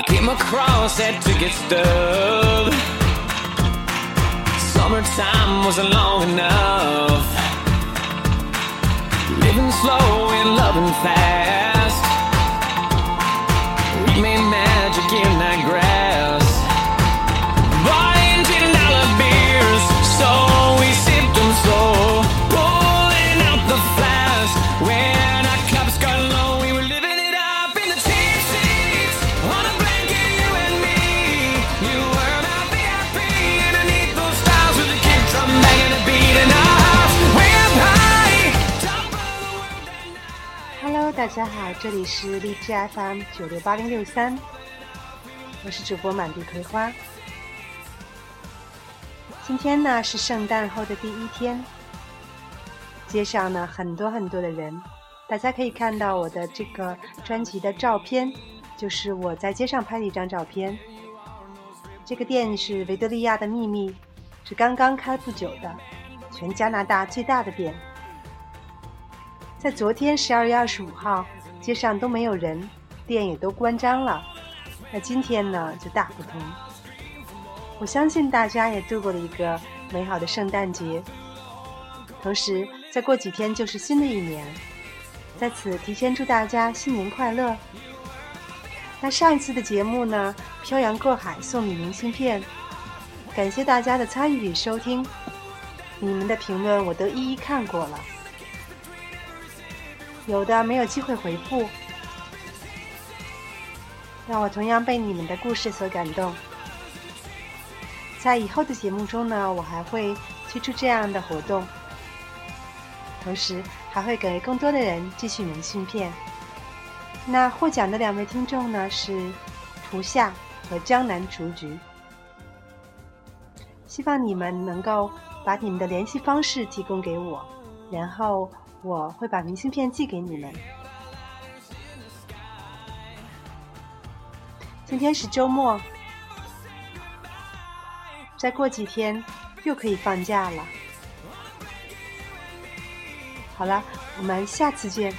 I came across that ticket stub. Summertime wasn't long enough. 大家好，这里是荔枝 FM 九六八零六三，我是主播满地葵花。今天呢是圣诞后的第一天，街上呢很多很多的人，大家可以看到我的这个专辑的照片，就是我在街上拍的一张照片。这个店是维多利亚的秘密，是刚刚开不久的，全加拿大最大的店。在昨天十二月二十五号，街上都没有人，店也都关张了。那今天呢，就大不同。我相信大家也度过了一个美好的圣诞节，同时再过几天就是新的一年，在此提前祝大家新年快乐。那上一次的节目呢，漂洋过海送你明信片，感谢大家的参与与收听，你们的评论我都一一看过了。有的没有机会回复，让我同样被你们的故事所感动。在以后的节目中呢，我还会推出这样的活动，同时还会给更多的人寄去明信片。那获奖的两位听众呢是图夏和江南雏菊，希望你们能够把你们的联系方式提供给我，然后我会把明信片寄给你们。今天是周末，再过几天又可以放假了。好了，我们下次见。